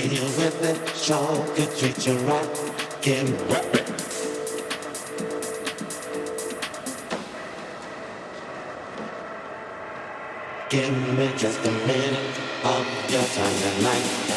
You with it, sure could treat you right. Get me Give me just a minute of your time tonight.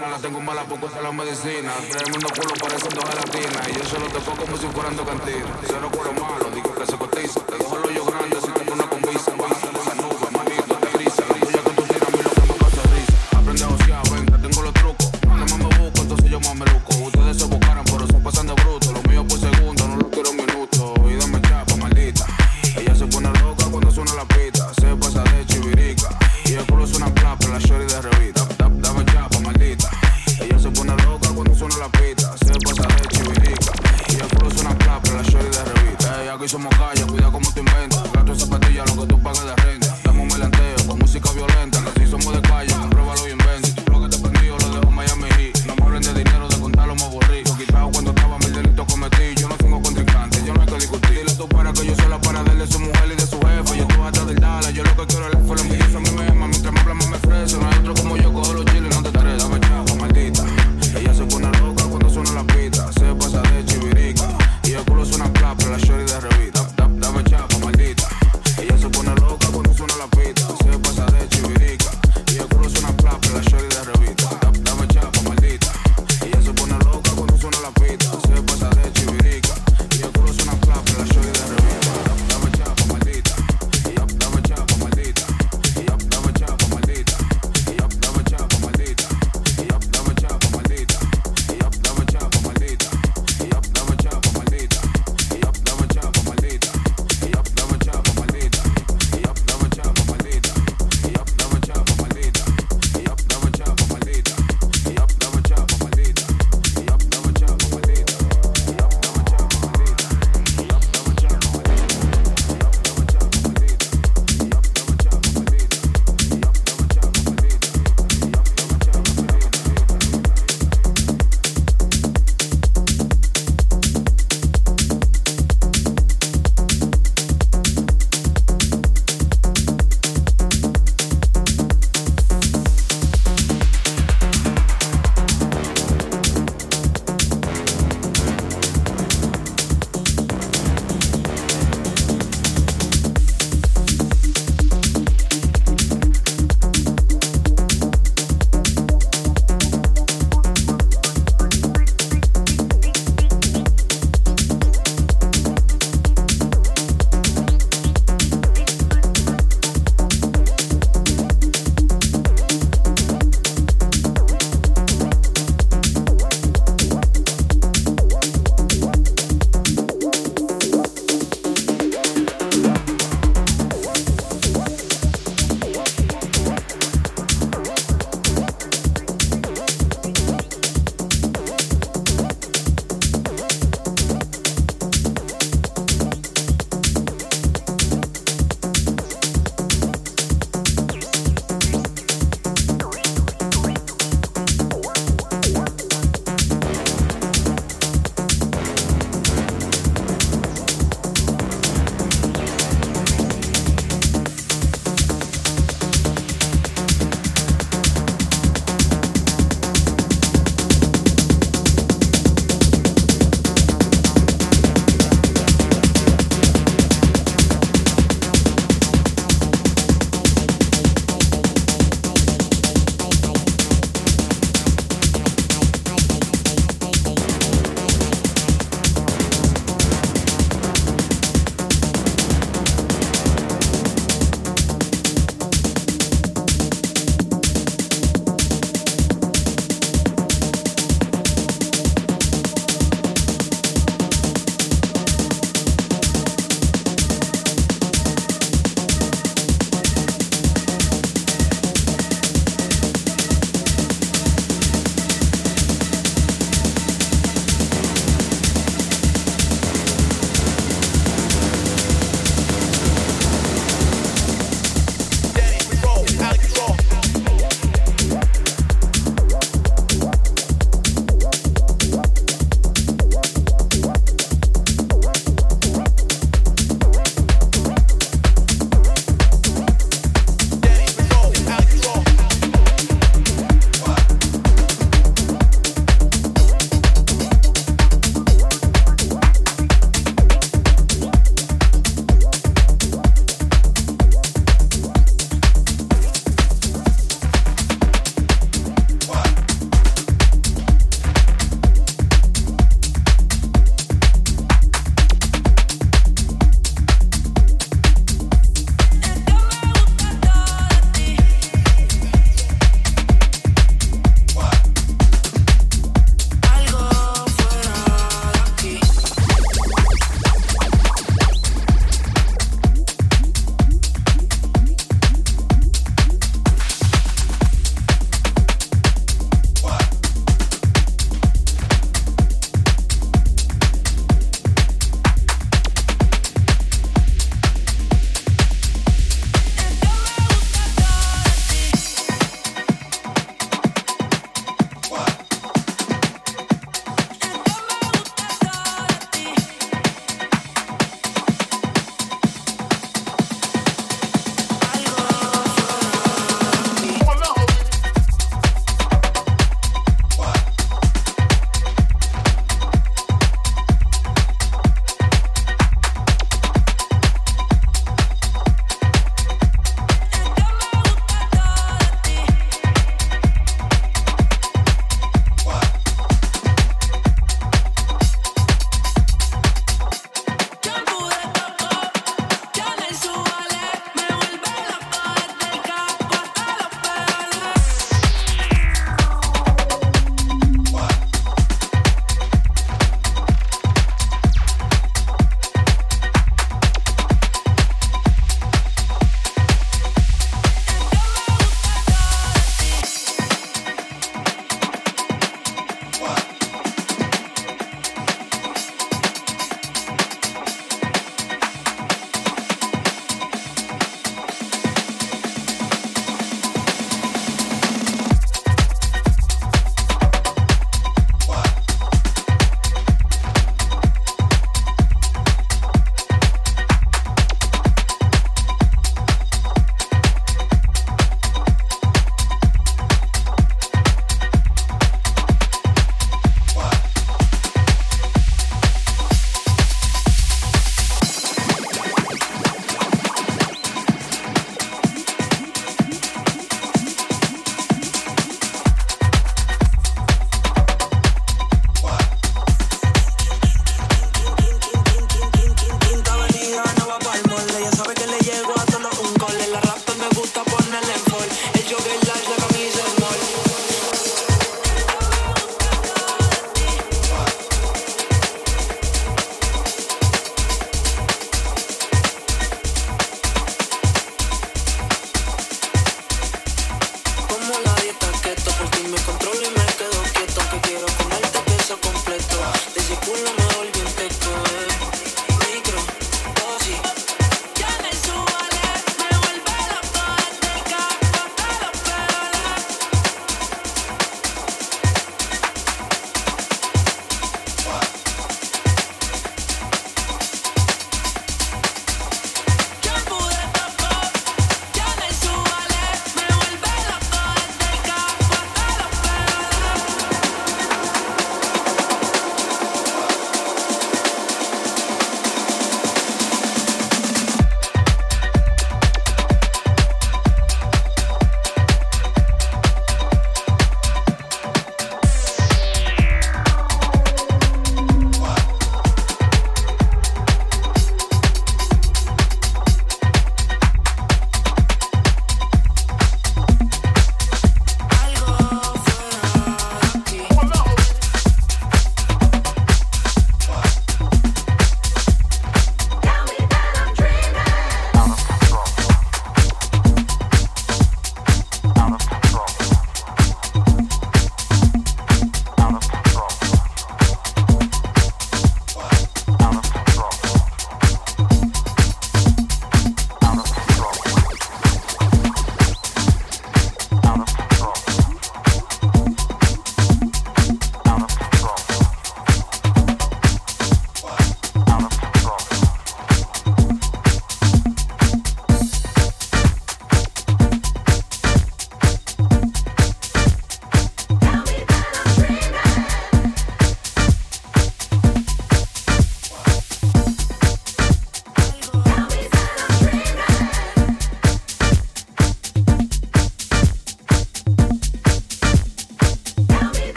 la tengo mala por cosa la medicina. Tremendo culo pareciendo gelatina. Y yo solo te pongo como si fueran dos cantinas. Cero cuero malo, digo que se cotiza. Te yo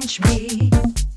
pinch me.